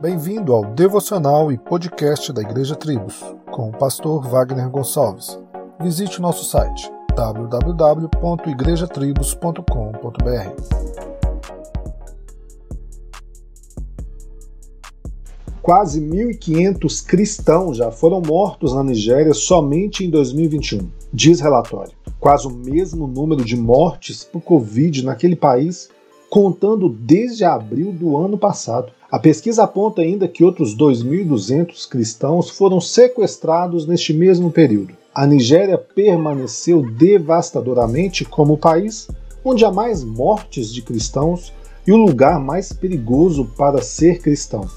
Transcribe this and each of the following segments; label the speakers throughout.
Speaker 1: Bem-vindo ao devocional e podcast da Igreja Tribos, com o pastor Wagner Gonçalves. Visite o nosso site www.igrejatribos.com.br. Quase 1.500 cristãos já foram mortos na Nigéria somente em 2021, diz relatório. Quase o mesmo número de mortes por Covid naquele país, contando desde abril do ano passado. A pesquisa aponta ainda que outros 2.200 cristãos foram sequestrados neste mesmo período. A Nigéria permaneceu devastadoramente como o país onde há mais mortes de cristãos e o lugar mais perigoso para ser cristão,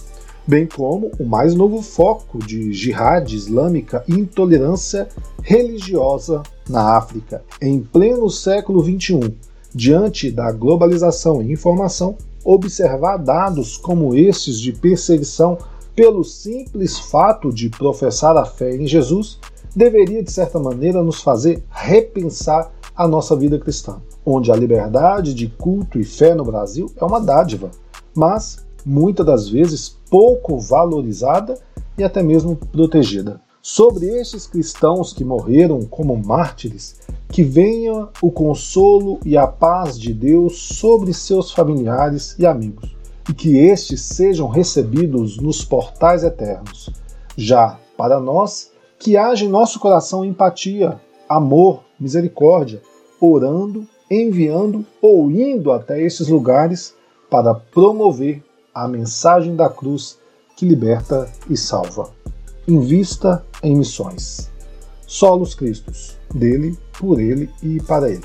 Speaker 1: bem como o mais novo foco de jihad islâmica e intolerância religiosa na África. Em pleno século XXI, diante da globalização e informação, observar dados como estes de perseguição pelo simples fato de professar a fé em Jesus deveria, de certa maneira, nos fazer repensar a nossa vida cristã, onde a liberdade de culto e fé no Brasil é uma dádiva, mas muitas das vezes pouco valorizada e até mesmo protegida. Sobre estes cristãos que morreram como mártires, que venha o consolo e a paz de Deus sobre seus familiares e amigos, e que estes sejam recebidos nos portais eternos. Já para nós, que haja em nosso coração empatia, amor, misericórdia, orando, enviando ou indo até esses lugares para promover a mensagem da cruz que liberta e salva. Invista em missões. Solos Cristos, dele, por ele e para ele.